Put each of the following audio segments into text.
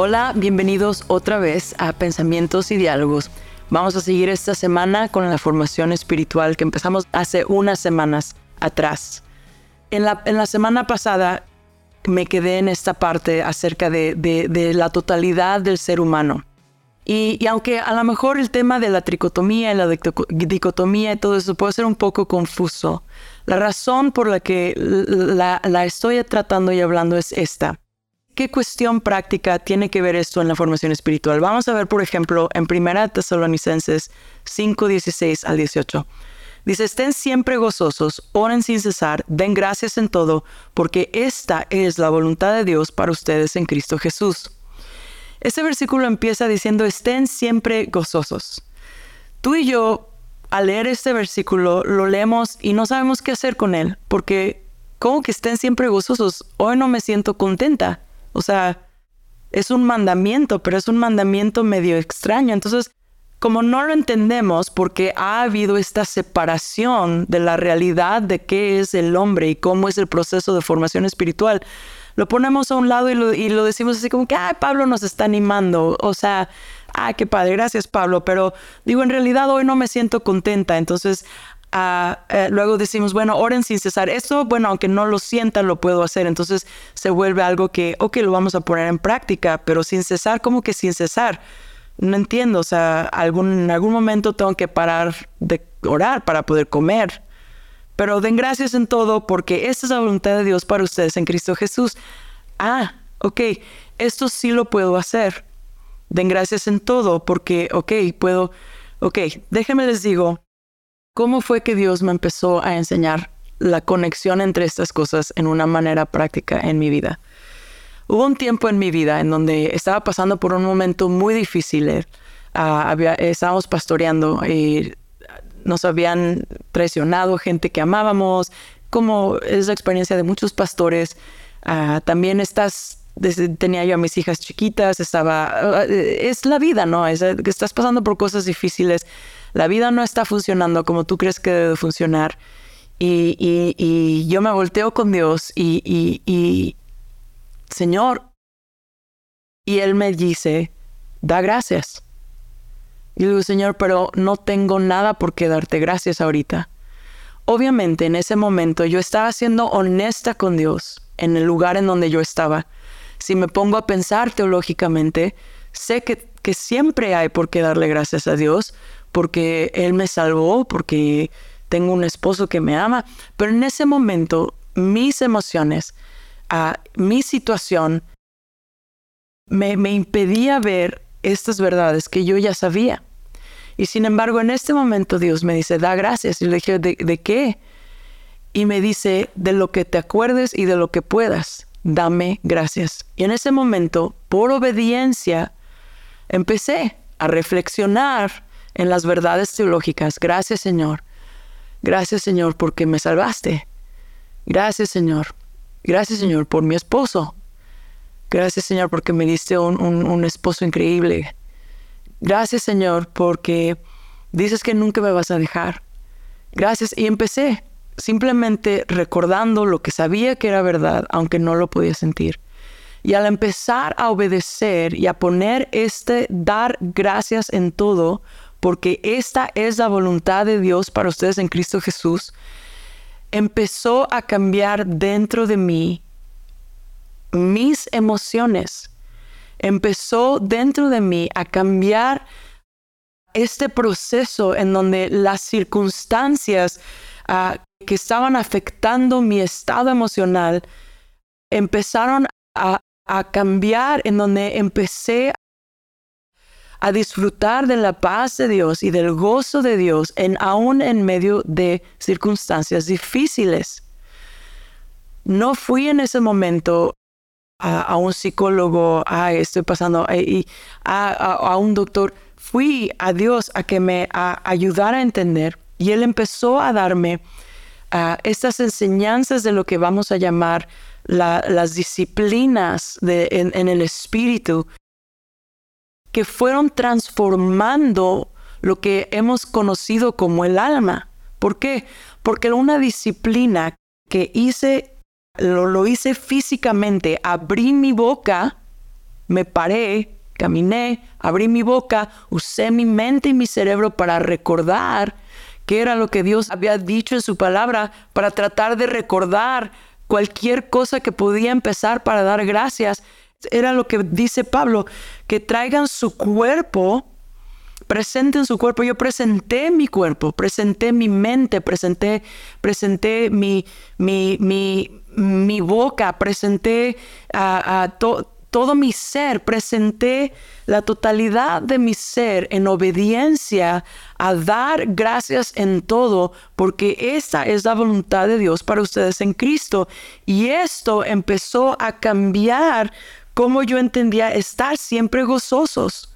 Hola, bienvenidos otra vez a Pensamientos y Diálogos. Vamos a seguir esta semana con la formación espiritual que empezamos hace unas semanas atrás. En la, en la semana pasada me quedé en esta parte acerca de, de, la totalidad del ser humano. Y, y, aunque a lo mejor el tema de la tricotomía y la dicotomía y todo eso puede ser un poco confuso, la razón por la que la, la estoy tratando y hablando es esta. ¿Qué cuestión práctica tiene que ver esto en la formación espiritual? Vamos a ver, por ejemplo, en 1 Tesalonicenses 5, 16 al 18. Dice, estén siempre gozosos, oren sin cesar, den gracias en todo, porque esta es la voluntad de Dios para ustedes en Cristo Jesús. Este versículo empieza diciendo, estén siempre gozosos. Tú y yo, al leer este versículo, lo leemos y no sabemos qué hacer con él, porque ¿cómo que estén siempre gozosos? Hoy no me siento contenta. O sea, es un mandamiento, pero es un mandamiento medio extraño. Entonces, como no lo entendemos porque ha habido esta separación de la realidad de qué es el hombre y cómo es el proceso de formación espiritual, lo ponemos a un lado y lo, decimos así como que, ah, Pablo nos está animando. O sea, ah, qué padre, gracias Pablo, pero digo, en realidad hoy no me siento contenta. Entonces, eh, luego decimos, bueno, oren sin cesar. Esto, bueno, aunque no lo sientan, lo puedo hacer. Entonces se vuelve algo que, ok, lo vamos a poner en práctica, pero sin cesar, ¿cómo que sin cesar? no entiendo, o sea, algún, en algún momento tengo que parar de orar para poder comer. Pero den gracias en todo porque esta es la voluntad de Dios para ustedes en Cristo Jesús. Ah, ok, esto sí lo puedo hacer. Den gracias en todo porque, ok, puedo, ok, déjenme les digo, ¿cómo fue que Dios me empezó a enseñar la conexión entre estas cosas en una manera práctica en mi vida? Hubo un tiempo en mi vida en donde estaba pasando por un momento muy difícil. Eh, ah, estábamos pastoreando y nos habían traicionado gente que amábamos, como es la experiencia de muchos pastores. Ah, también estás, tenía yo a mis hijas chiquitas, estaba, ah, es la vida, ¿no? Es, estás pasando por cosas difíciles. La vida no está funcionando como tú crees que debe funcionar. Y, yo me volteo con Dios y, Señor. Y él me dice, da gracias. Y digo, Señor, pero no tengo nada por qué darte gracias ahorita. Obviamente en ese momento yo estaba siendo honesta con Dios en el lugar en donde yo estaba. Si me pongo a pensar teológicamente, sé que, que siempre hay por qué darle gracias a Dios, porque Él me salvó, porque tengo un esposo que me ama, pero en ese momento mis emociones a mi situación me, impedía ver estas verdades que yo ya sabía. Y sin embargo, en este momento Dios me dice, da gracias. Y le dije, ¿de, ¿de, qué? Y me dice, de lo que te acuerdes y de lo que puedas, dame gracias. Y en ese momento, por obediencia, empecé a reflexionar en las verdades teológicas. Gracias Señor. Gracias Señor porque me salvaste. Gracias Señor Gracias Señor por mi esposo. Gracias Señor porque me diste un, esposo increíble. Gracias Señor porque dices que nunca me vas a dejar. Gracias. Y empecé simplemente recordando lo que sabía que era verdad, aunque no lo podía sentir. Y al empezar a obedecer y a poner este dar gracias en todo, porque esta es la voluntad de Dios para ustedes en Cristo Jesús, empezó a cambiar dentro de mí mis emociones. Empezó dentro de mí a cambiar este proceso en donde las circunstancias ah, que estaban afectando mi estado emocional empezaron a, a cambiar, en donde empecé a disfrutar de la paz de Dios y del gozo de Dios, en, aún en medio de circunstancias difíciles. No fui en ese momento a, un psicólogo, estoy pasando, y a, un doctor. Fui a Dios a que me ayudara a entender y Él empezó a darme estas enseñanzas de lo que vamos a llamar las disciplinas en el espíritu que fueron transformando lo que hemos conocido como el alma. ¿Por qué? Porque una disciplina que hice, lo, lo hice físicamente, abrí mi boca me paré, caminé, abrí mi boca, usé mi mente y mi cerebro para recordar qué era lo que Dios había dicho en su palabra, para tratar de recordar cualquier cosa que podía empezar para dar gracias. Era lo que dice Pablo, que traigan su cuerpo, presenten su cuerpo. Yo presenté mi cuerpo, presenté mi mente, presenté, presenté mi, mi, mi, boca, presenté todo mi ser, presenté la totalidad de mi ser en obediencia a dar gracias en todo, porque esta es la voluntad de Dios para ustedes en Cristo. Y esto empezó a cambiar cómo yo entendía estar siempre gozosos.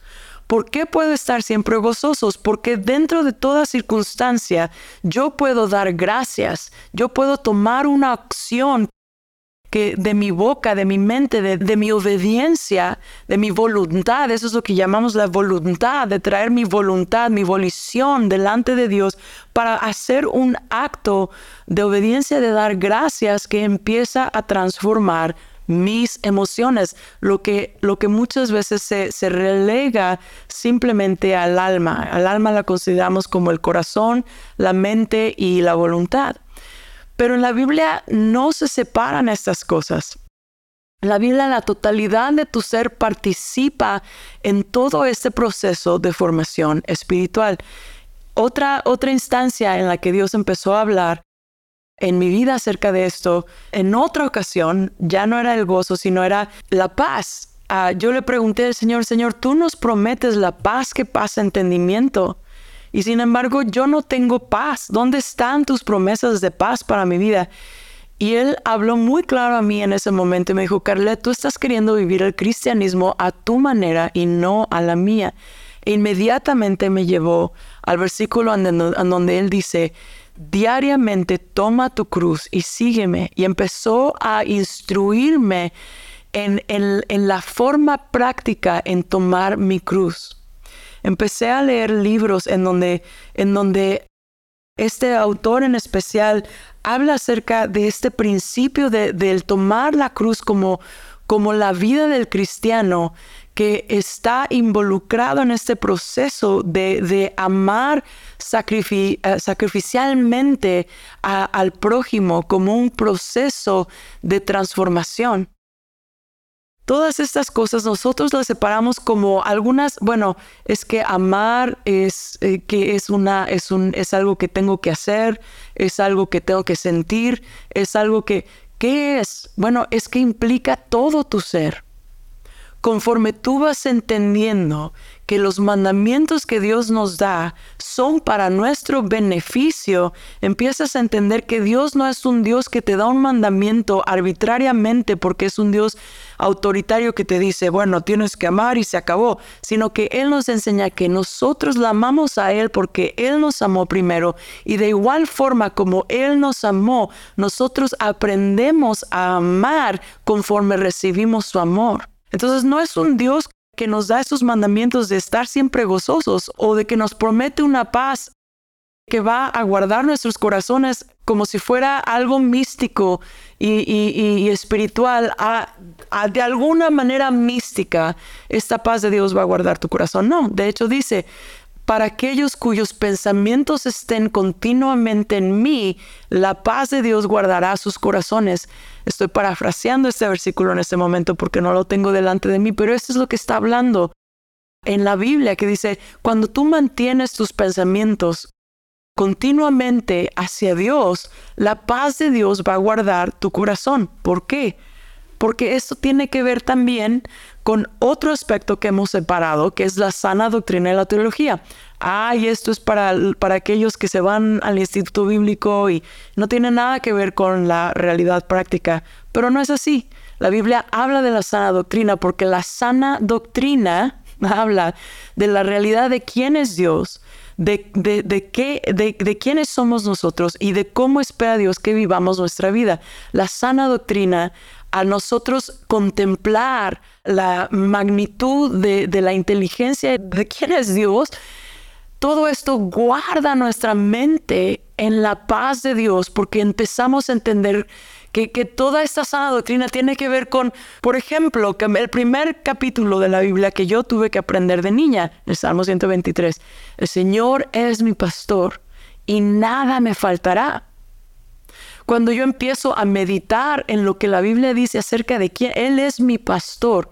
¿Por qué puedo estar siempre gozosos? Porque dentro de toda circunstancia yo puedo dar gracias, yo puedo tomar una acción que de mi boca, de mi mente, de, mi obediencia, de mi voluntad, eso es lo que llamamos la voluntad, de traer mi voluntad, mi volición delante de Dios para hacer un acto de obediencia, de dar gracias que empieza a transformar mis emociones, lo que, lo que muchas veces se, se, relega simplemente al alma. Al alma la consideramos como el corazón, la mente y la voluntad. Pero en la Biblia no se separan estas cosas. En la Biblia la totalidad de tu ser participa en todo este proceso de formación espiritual. Otra, otra instancia en la que Dios empezó a hablar en mi vida acerca de esto, en otra ocasión, ya no era el gozo, sino era la paz. Ah, yo le pregunté al Señor, Señor, tú nos prometes la paz que pasa entendimiento. Y sin embargo, yo no tengo paz. ¿Dónde están tus promesas de paz para mi vida? Y él habló muy claro a mí en ese momento y me dijo, Carlet, tú estás queriendo vivir el cristianismo a tu manera y no a la mía. E inmediatamente me llevó al versículo en donde él dice, diariamente toma tu cruz y sígueme. Y empezó a instruirme en, en la forma práctica en tomar mi cruz empecé a leer libros en donde, en donde este autor en especial habla acerca de este principio de, del tomar la cruz como, como la vida del cristiano que está involucrado en este proceso de, de amar eh, sacrificialmente al prójimo como un proceso de transformación. Todas estas cosas nosotros las separamos como algunas, bueno, es que amar es eh, que es una es un es algo que tengo que hacer, es algo que tengo que sentir, es algo que ¿qué es? Bueno, es que implica todo tu ser. Conforme tú vas entendiendo que los mandamientos que Dios nos da son para nuestro beneficio, empiezas a entender que Dios no es un Dios que te da un mandamiento arbitrariamente porque es un Dios autoritario que te dice, bueno, tienes que amar y se acabó, sino que Él nos enseña que nosotros la amamos a Él porque Él nos amó primero y de igual forma como Él nos amó, nosotros aprendemos a amar conforme recibimos su amor. Entonces no es un Dios que nos da esos mandamientos de estar siempre gozosos o de que nos promete una paz que va a guardar nuestros corazones como si fuera algo místico y, espiritual, de alguna manera mística, esta paz de Dios va a guardar tu corazón. No, de hecho dice, para aquellos cuyos pensamientos estén continuamente en mí, la paz de Dios guardará sus corazones. Estoy parafraseando este versículo en este momento porque no lo tengo delante de mí, pero esto es lo que está hablando en la Biblia que dice, cuando tú mantienes tus pensamientos continuamente hacia Dios, la paz de Dios va a guardar tu corazón. ¿Por qué? Porque esto tiene que ver también con otro aspecto que hemos separado, que es la sana doctrina de la teología. Ay, esto es para, para aquellos que se van al instituto bíblico y no tiene nada que ver con la realidad práctica, pero no es así. La Biblia habla de la sana doctrina porque la sana doctrina habla de la realidad de quién es Dios, de, de, qué, de, de, quiénes somos nosotros y de cómo espera Dios que vivamos nuestra vida. La sana doctrina a nosotros contemplar la magnitud de, la inteligencia de quién es Dios, todo esto guarda nuestra mente en la paz de Dios porque empezamos a entender que, que toda esta sana doctrina tiene que ver con, por ejemplo, que el primer capítulo de la Biblia que yo tuve que aprender de niña, el Salmo 123, el Señor es mi pastor y nada me faltará. Cuando yo empiezo a meditar en lo que la Biblia dice acerca de quién Él es mi pastor,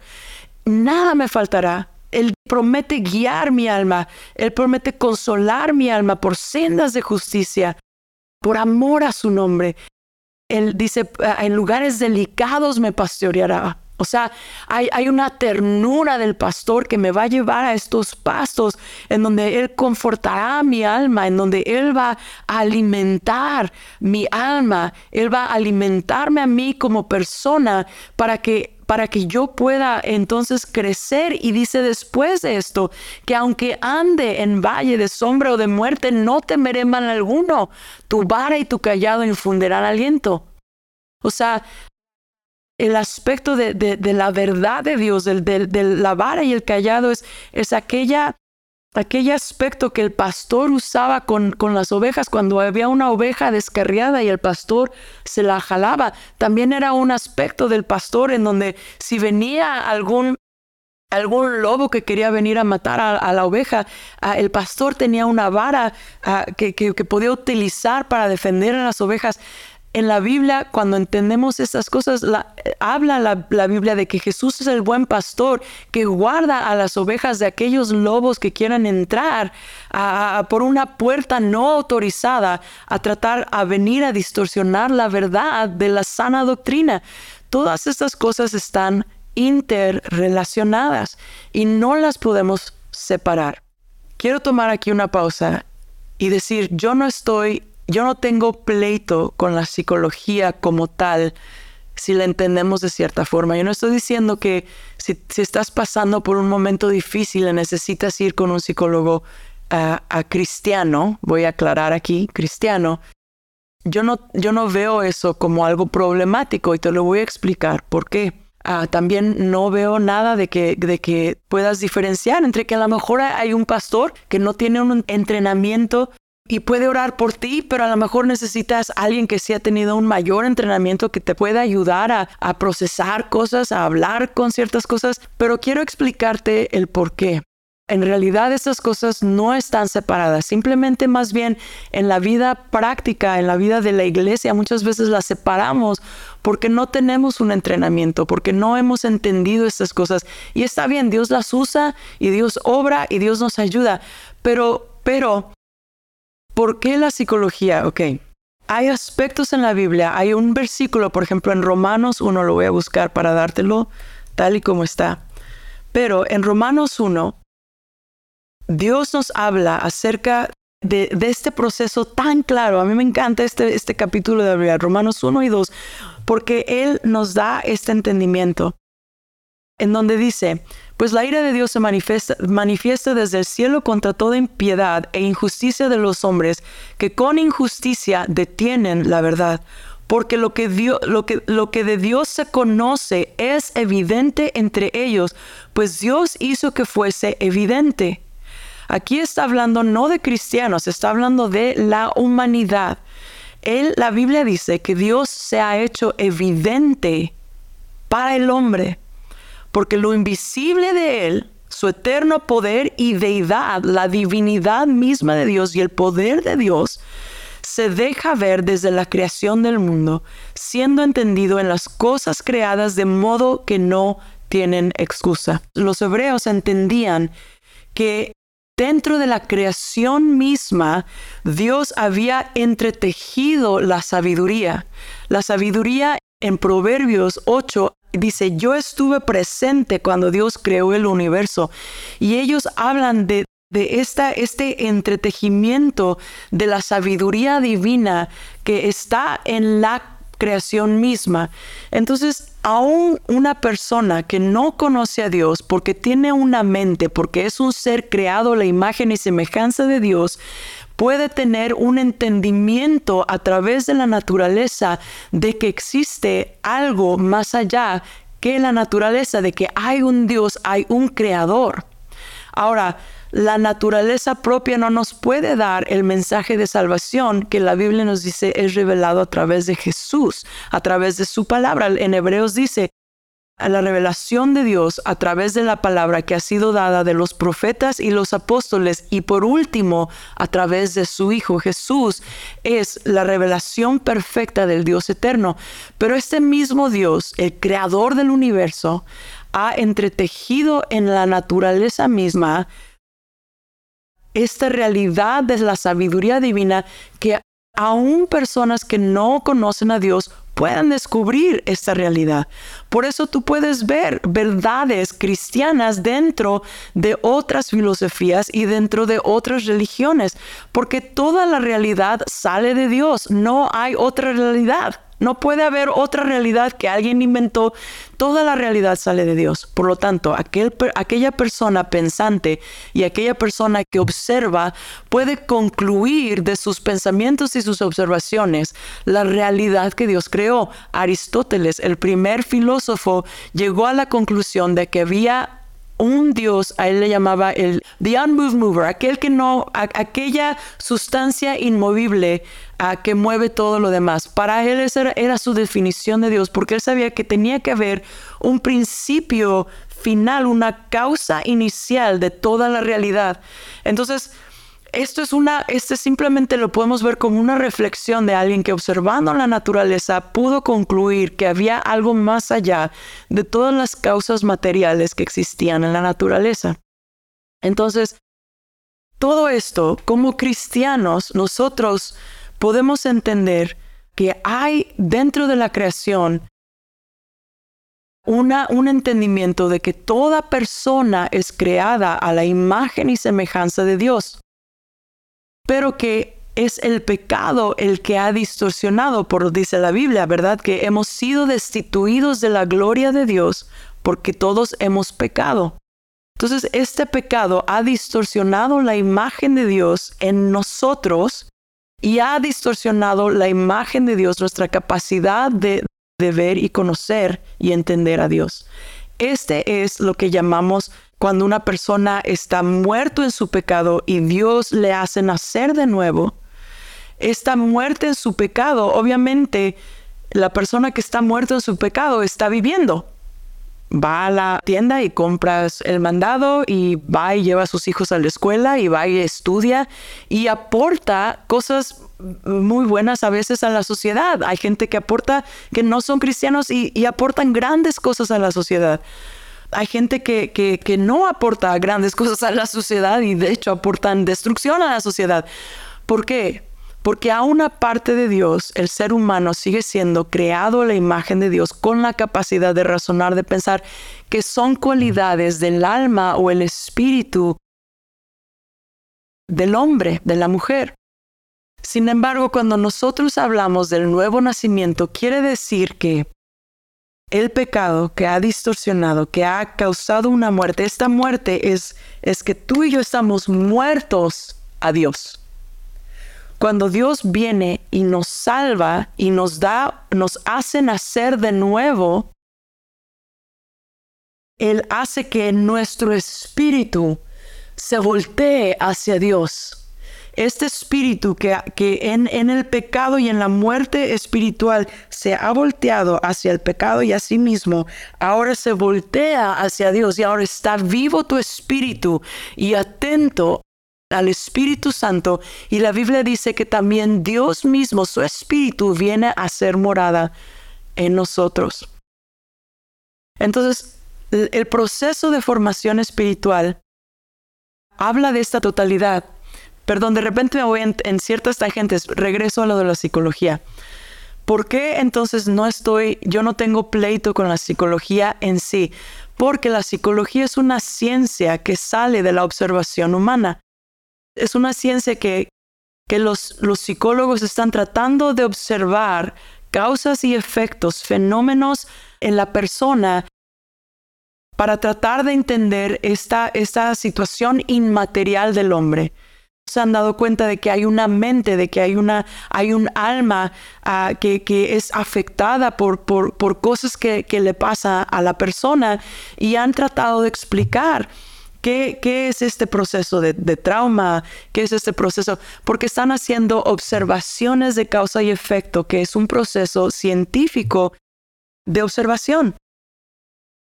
nada me faltará. Él promete guiar mi alma, Él promete consolar mi alma por sendas de justicia, por amor a su nombre. Él dice, en lugares delicados me pastoreará. O sea, hay, una ternura del pastor que me va a llevar a estos pastos en donde Él confortará mi alma, en donde Él va a alimentar mi alma, Él va a alimentarme a mí como persona para que para que yo pueda entonces crecer. Y dice después de esto, que aunque ande en valle de sombra o de muerte, no temeré mal alguno. Tu vara y tu callado infundirán aliento. O sea, el aspecto de, la verdad de Dios, de, de, la vara y el callado, es, es aquella, aquel aspecto que el pastor usaba con, con, las ovejas cuando había una oveja descarriada y el pastor se la jalaba. También era un aspecto del pastor en donde si venía algún algún lobo que quería venir a matar a, la oveja, el pastor tenía una vara que, que, podía utilizar para defender a las ovejas en la Biblia, cuando entendemos estas cosas, habla la, Biblia de que Jesús es el buen pastor que guarda a las ovejas de aquellos lobos que quieran entrar por una puerta no autorizada a tratar a venir a distorsionar la verdad de la sana doctrina. Todas estas cosas están interrelacionadas y no las podemos separar. Quiero tomar aquí una pausa y decir, yo no estoy yo no tengo pleito con la psicología como tal si la entendemos de cierta forma. Yo no estoy diciendo que si, estás pasando por un momento difícil y necesitas ir con un psicólogo a cristiano, voy a aclarar aquí, cristiano, yo no, yo no veo eso como algo problemático y te lo voy a explicar por qué. Ah, también no veo nada de que, de que puedas diferenciar entre que a lo mejor hay un pastor que no tiene un entrenamiento y puede orar por ti, pero a lo mejor necesitas a alguien que sí ha tenido un mayor entrenamiento que te pueda ayudar a, a procesar cosas, a hablar con ciertas cosas, pero quiero explicarte el por qué. En realidad estas cosas no están separadas, simplemente más bien en la vida práctica, en la vida de la iglesia, muchas veces las separamos porque no tenemos un entrenamiento, porque no hemos entendido estas cosas. Y está bien, Dios las usa y Dios obra y Dios nos ayuda, pero, pero ¿Por qué la psicología? Ok. Hay aspectos en la Biblia, hay un versículo, por ejemplo, en Romanos 1, lo voy a buscar para dártelo tal y como está. Pero en Romanos 1, Dios nos habla acerca de, este proceso tan claro. A mí me encanta este, este capítulo de Biblia, Romanos 1 y 2, porque Él nos da este entendimiento en donde dice, pues la ira de Dios se manifiesta, desde el cielo contra toda impiedad e injusticia de los hombres, que con injusticia detienen la verdad. Porque lo que, lo, que, de Dios se conoce es evidente entre ellos, pues Dios hizo que fuese evidente. Aquí está hablando no de cristianos, está hablando de la humanidad. Él, la Biblia dice que Dios se ha hecho evidente para el hombre porque lo invisible de Él, su eterno poder y deidad, la divinidad misma de Dios y el poder de Dios, se deja ver desde la creación del mundo, siendo entendido en las cosas creadas de modo que no tienen excusa. Los hebreos entendían que dentro de la creación misma, Dios había entretejido la sabiduría. La sabiduría en Proverbios 8 dice, yo estuve presente cuando Dios creó el universo. Y ellos hablan de, de esta, este entretejimiento de la sabiduría divina que está en la creación misma. Entonces, aún una persona que no conoce a Dios porque tiene una mente, porque es un ser creado a la imagen y semejanza de Dios, puede tener un entendimiento a través de la naturaleza de que existe algo más allá que la naturaleza, de que hay un Dios, hay un creador. Ahora, la naturaleza propia no nos puede dar el mensaje de salvación que la Biblia nos dice es revelado a través de Jesús, a través de su palabra. En Hebreos dice, la revelación de Dios a través de la palabra que ha sido dada de los profetas y los apóstoles y por último a través de su Hijo Jesús es la revelación perfecta del Dios eterno. Pero este mismo Dios, el creador del universo, ha entretejido en la naturaleza misma esta realidad de la sabiduría divina que aún personas que no conocen a Dios puedan descubrir esta realidad. Por eso tú puedes ver verdades cristianas dentro de otras filosofías y dentro de otras religiones, porque toda la realidad sale de Dios, no hay otra realidad. No puede haber otra realidad que alguien inventó. Toda la realidad sale de Dios. Por lo tanto, aquel, aquella persona pensante y aquella persona que observa puede concluir de sus pensamientos y sus observaciones la realidad que Dios creó. Aristóteles, el primer filósofo, llegó a la conclusión de que había un Dios, a él le llamaba el the unmoved mover, aquel que no, aquella sustancia inmovible a que mueve todo lo demás. Para él esa era, su definición de Dios, porque él sabía que tenía que haber un principio final, una causa inicial de toda la realidad. Entonces, esto es una, este simplemente lo podemos ver como una reflexión de alguien que observando la naturaleza pudo concluir que había algo más allá de todas las causas materiales que existían en la naturaleza. Entonces, todo esto, como cristianos, nosotros podemos entender que hay dentro de la creación una, un entendimiento de que toda persona es creada a la imagen y semejanza de Dios pero que es el pecado el que ha distorsionado, por dice la Biblia, ¿verdad? Que hemos sido destituidos de la gloria de Dios porque todos hemos pecado. Entonces, este pecado ha distorsionado la imagen de Dios en nosotros y ha distorsionado la imagen de Dios, nuestra capacidad de, de ver y conocer y entender a Dios. Este es lo que llamamos cuando una persona está muerto en su pecado y Dios le hace nacer de nuevo, esta muerte en su pecado, obviamente la persona que está muerta en su pecado está viviendo. Va a la tienda y compras el mandado y va y lleva a sus hijos a la escuela y va y estudia y aporta cosas muy buenas a veces a la sociedad. Hay gente que aporta que no son cristianos y, y aportan grandes cosas a la sociedad hay gente que, que, no aporta grandes cosas a la sociedad y de hecho aportan destrucción a la sociedad. ¿Por qué? Porque a una parte de Dios, el ser humano sigue siendo creado a la imagen de Dios con la capacidad de razonar, de pensar, que son cualidades del alma o el espíritu del hombre, de la mujer. Sin embargo, cuando nosotros hablamos del nuevo nacimiento, quiere decir que el pecado que ha distorsionado, que ha causado una muerte, esta muerte es, es que tú y yo estamos muertos a Dios. Cuando Dios viene y nos salva y nos da, nos hace nacer de nuevo, Él hace que nuestro espíritu se voltee hacia Dios. Este espíritu que, en, en, el pecado y en la muerte espiritual se ha volteado hacia el pecado y a sí mismo, ahora se voltea hacia Dios y ahora está vivo tu espíritu y atento al Espíritu Santo. Y la Biblia dice que también Dios mismo, su espíritu, viene a ser morada en nosotros. Entonces, el proceso de formación espiritual habla de esta totalidad Perdón, de repente me voy en, ciertas tangentes, regreso a lo de la psicología. ¿Por qué entonces no estoy, yo no tengo pleito con la psicología en sí? Porque la psicología es una ciencia que sale de la observación humana. Es una ciencia que, que los, los psicólogos están tratando de observar causas y efectos, fenómenos en la persona para tratar de entender esta, esta situación inmaterial del hombre. Se han dado cuenta de que hay una mente, de que hay, una, hay un alma ah, que, que, es afectada por, por, por cosas que, que, le pasa a la persona y han tratado de explicar ¿Qué, ¿Qué, es este proceso de, trauma? ¿Qué es este proceso? Porque están haciendo observaciones de causa y efecto, que es un proceso científico de observación.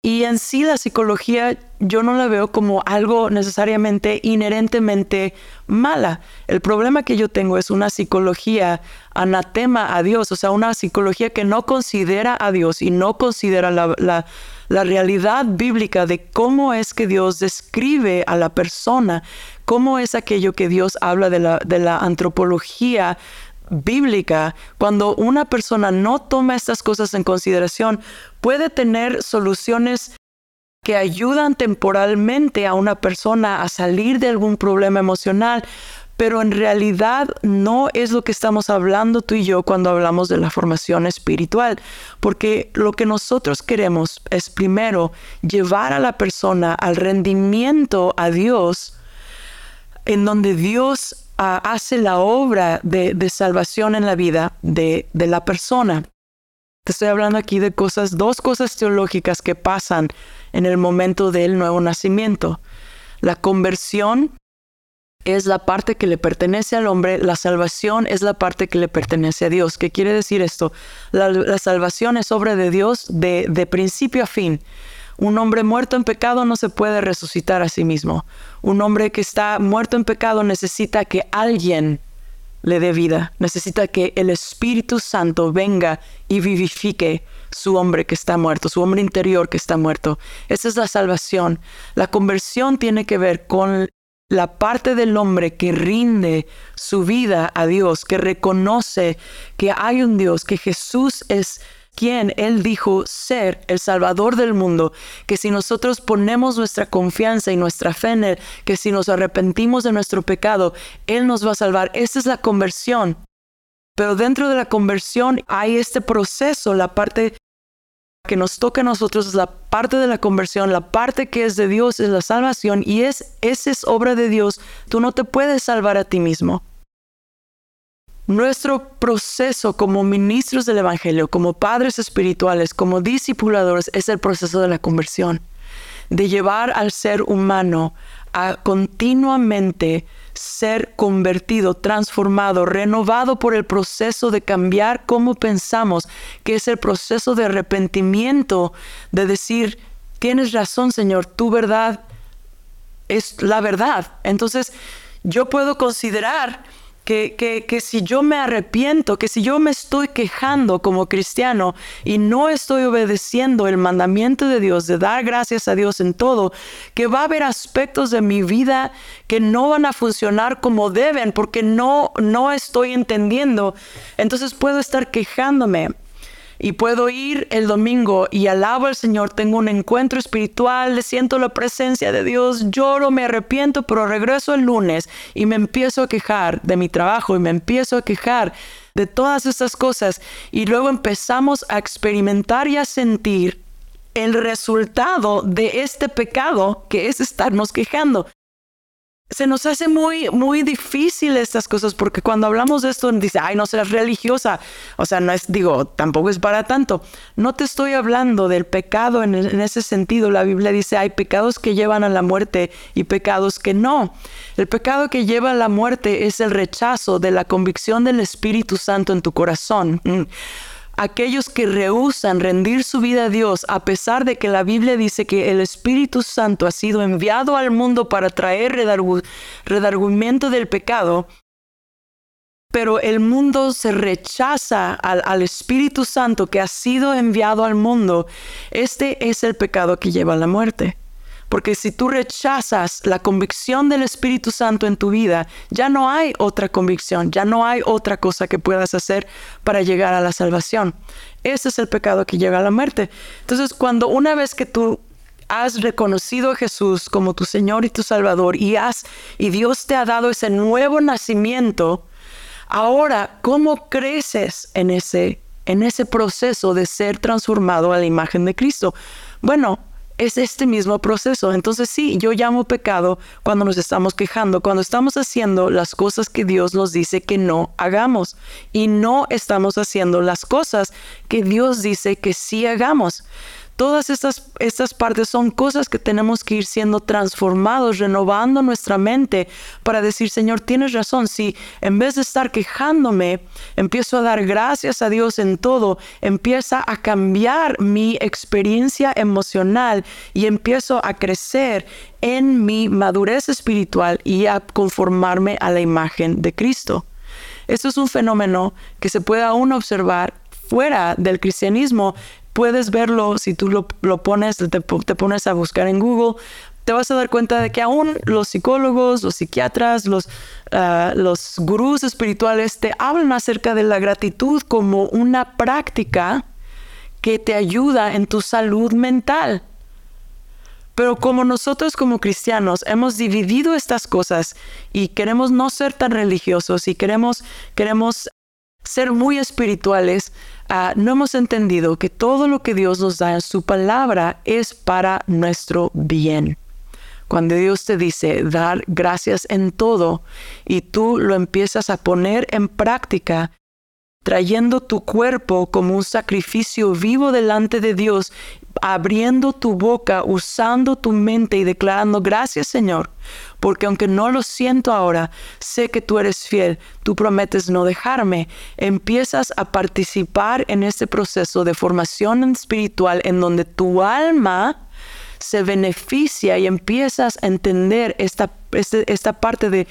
Y en sí la psicología yo no la veo como algo necesariamente inherentemente mala. El problema que yo tengo es una psicología anatema a Dios, o sea, una psicología que no considera a Dios y no considera la, realidad bíblica de cómo es que Dios describe a la persona, cómo es aquello que Dios habla de la, de la antropología bíblica, cuando una persona no toma estas cosas en consideración, puede tener soluciones que ayudan temporalmente a una persona a salir de algún problema emocional, pero en realidad no es lo que estamos hablando tú y yo cuando hablamos de la formación espiritual, porque lo que nosotros queremos es primero llevar a la persona al rendimiento a Dios, en donde Dios hace la obra de, salvación en la vida de, de la persona. Te estoy hablando aquí de cosas, dos cosas teológicas que pasan en el momento del nuevo nacimiento. La conversión es la parte que le pertenece al hombre, la salvación es la parte que le pertenece a Dios. ¿Qué quiere decir esto? La, salvación es obra de Dios de, de principio a fin. Un hombre muerto en pecado no se puede resucitar a sí mismo. Un hombre que está muerto en pecado necesita que alguien le dé vida. Necesita que el Espíritu Santo venga y vivifique su hombre que está muerto, su hombre interior que está muerto. Esa es la salvación. La conversión tiene que ver con la parte del hombre que rinde su vida a Dios, que reconoce que hay un Dios, que Jesús es quien Él dijo ser el Salvador del mundo, que si nosotros ponemos nuestra confianza y nuestra fe en Él, que si nos arrepentimos de nuestro pecado, Él nos va a salvar. Esa es la conversión. Pero dentro de la conversión hay este proceso, la parte que nos toca a nosotros es la parte de la conversión, la parte que es de Dios es la salvación y es esa es obra de Dios. Tú no te puedes salvar a ti mismo. Nuestro proceso como ministros del Evangelio, como padres espirituales, como discipuladores, es el proceso de la conversión, de llevar al ser humano a continuamente ser convertido, transformado, renovado por el proceso de cambiar cómo pensamos, que es el proceso de arrepentimiento, de decir, tienes razón Señor, tu verdad es la verdad. Entonces, yo puedo considerar que, que, si yo me arrepiento, que si yo me estoy quejando como cristiano y no estoy obedeciendo el mandamiento de Dios de dar gracias a Dios en todo, que va a haber aspectos de mi vida que no van a funcionar como deben porque no, no estoy entendiendo. Entonces puedo estar quejándome y puedo ir el domingo y alabo al Señor, tengo un encuentro espiritual, siento la presencia de Dios, lloro, me arrepiento, pero regreso el lunes y me empiezo a quejar de mi trabajo y me empiezo a quejar de todas estas cosas. Y luego empezamos a experimentar y a sentir el resultado de este pecado que es estarnos quejando se nos hace muy, muy difícil estas cosas porque cuando hablamos de esto, dice, ay, no serás religiosa. O sea, no es, digo, tampoco es para tanto. No te estoy hablando del pecado en, ese sentido. La Biblia dice, hay pecados que llevan a la muerte y pecados que no. El pecado que lleva a la muerte es el rechazo de la convicción del Espíritu Santo en tu corazón. Mm aquellos que rehusan rendir su vida a Dios, a pesar de que la Biblia dice que el Espíritu Santo ha sido enviado al mundo para traer redargumento del pecado, pero el mundo se rechaza al, al, Espíritu Santo que ha sido enviado al mundo, este es el pecado que lleva a la muerte. Porque si tú rechazas la convicción del Espíritu Santo en tu vida, ya no hay otra convicción, ya no hay otra cosa que puedas hacer para llegar a la salvación. Ese es el pecado que llega a la muerte. Entonces, cuando una vez que tú has reconocido a Jesús como tu Señor y tu Salvador y has y Dios te ha dado ese nuevo nacimiento, ahora ¿cómo creces en ese en ese proceso de ser transformado a la imagen de Cristo? Bueno, es este mismo proceso. Entonces sí, yo llamo pecado cuando nos estamos quejando, cuando estamos haciendo las cosas que Dios nos dice que no hagamos y no estamos haciendo las cosas que Dios dice que sí hagamos. Todas estas, estas partes son cosas que tenemos que ir siendo transformados, renovando nuestra mente para decir, Señor, tienes razón, si en vez de estar quejándome, empiezo a dar gracias a Dios en todo, empieza a cambiar mi experiencia emocional y empiezo a crecer en mi madurez espiritual y a conformarme a la imagen de Cristo. Esto es un fenómeno que se puede aún observar fuera del cristianismo puedes verlo si tú lo, pones, te, pones a buscar en Google, te vas a dar cuenta de que aún los psicólogos, los psiquiatras, los, ah, los gurús espirituales te hablan acerca de la gratitud como una práctica que te ayuda en tu salud mental. Pero como nosotros como cristianos hemos dividido estas cosas y queremos no ser tan religiosos y queremos, queremos ser muy espirituales, Ah, no hemos entendido que todo lo que Dios nos da en su palabra es para nuestro bien. Cuando Dios te dice dar gracias en todo y tú lo empiezas a poner en práctica, trayendo tu cuerpo como un sacrificio vivo delante de Dios abriendo tu boca, usando tu mente y declarando gracias Señor, porque aunque no lo siento ahora, sé que tú eres fiel, tú prometes no dejarme, empiezas a participar en este proceso de formación espiritual en donde tu alma se beneficia y empiezas a entender esta, este, esta parte de,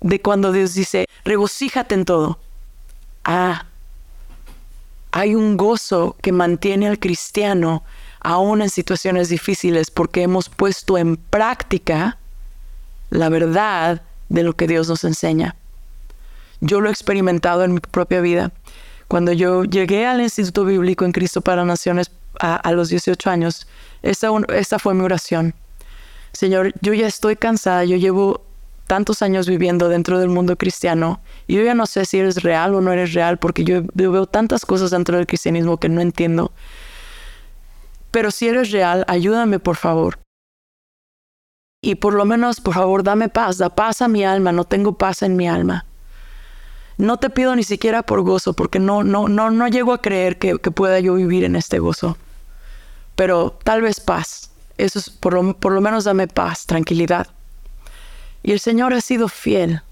de cuando Dios dice, regocíjate en todo. Ah, hay un gozo que mantiene al cristiano aún en situaciones difíciles, porque hemos puesto en práctica la verdad de lo que Dios nos enseña. Yo lo he experimentado en mi propia vida. Cuando yo llegué al Instituto Bíblico en Cristo para Naciones a, los 18 años, esta fue mi oración. Señor, yo ya estoy cansada, yo llevo tantos años viviendo dentro del mundo cristiano y yo ya no sé si eres real o no eres real porque yo, yo, veo tantas cosas dentro del cristianismo que no entiendo. Pero si eres real, ayúdame por favor. Y por lo menos, por favor, dame paz, da paz a mi alma, no tengo paz en mi alma. No te pido ni siquiera por gozo, porque no, no, no, no llego a creer que, pueda yo vivir en este gozo. Pero tal vez paz. Eso es, por lo, por lo menos dame paz, tranquilidad. Y el Señor ha sido fiel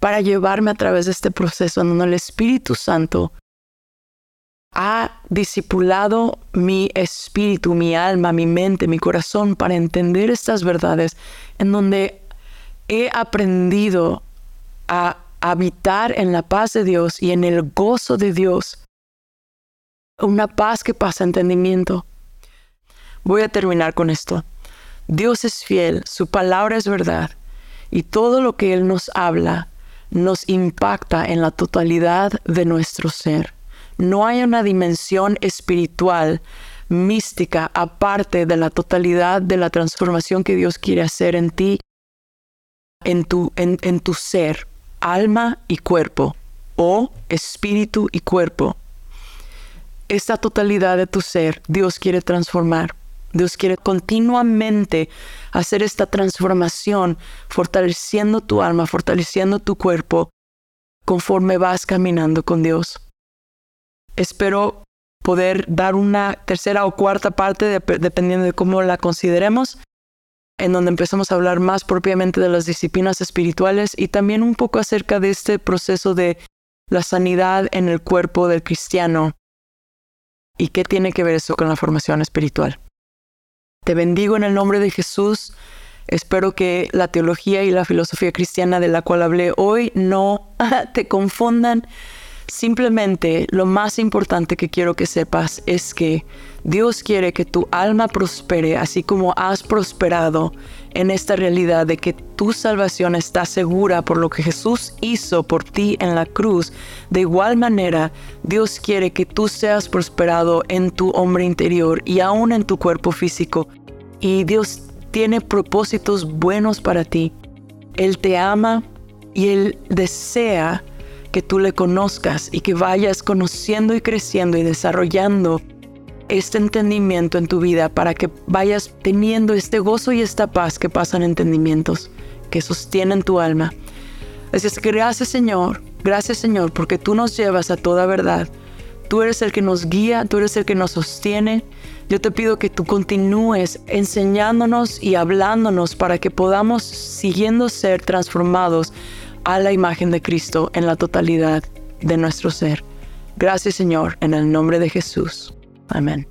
para llevarme a través de este proceso en donde el Espíritu Santo ha discipulado mi espíritu, mi alma, mi mente, mi corazón para entender estas verdades, en donde he aprendido a habitar en la paz de Dios y en el gozo de Dios. Una paz que pasa entendimiento. Voy a terminar con esto. Dios es fiel, su palabra es verdad, y todo lo que Él nos habla nos impacta en la totalidad de nuestro ser no hay una dimensión espiritual mística aparte de la totalidad de la transformación que Dios quiere hacer en ti, en tu, en, en tu ser, alma y cuerpo, o espíritu y cuerpo. Esta totalidad de tu ser Dios quiere transformar. Dios quiere continuamente hacer esta transformación, fortaleciendo tu alma, fortaleciendo tu cuerpo, conforme vas caminando con Dios espero poder dar una tercera o cuarta parte, dependiendo de cómo la consideremos, en donde empezamos a hablar más propiamente de las disciplinas espirituales y también un poco acerca de este proceso de la sanidad en el cuerpo del cristiano y qué tiene que ver eso con la formación espiritual. Te bendigo en el nombre de Jesús. Espero que la teología y la filosofía cristiana de la cual hablé hoy no te confundan Simplemente lo más importante que quiero que sepas es que Dios quiere que tu alma prospere así como has prosperado en esta realidad de que tu salvación está segura por lo que Jesús hizo por ti en la cruz. De igual manera, Dios quiere que tú seas prosperado en tu hombre interior y aún en tu cuerpo físico. Y Dios tiene propósitos buenos para ti. Él te ama y Él desea que tú le conozcas y que vayas conociendo y creciendo y desarrollando este entendimiento en tu vida para que vayas teniendo este gozo y esta paz que pasan entendimientos, que sostienen tu alma. Así es gracias Señor, gracias Señor, porque tú nos llevas a toda verdad. Tú eres el que nos guía, tú eres el que nos sostiene. Yo te pido que tú continúes enseñándonos y hablándonos para que podamos, siguiendo ser transformados a la imagen de Cristo en la totalidad de nuestro ser. Gracias Señor, en el nombre de Jesús. Amén.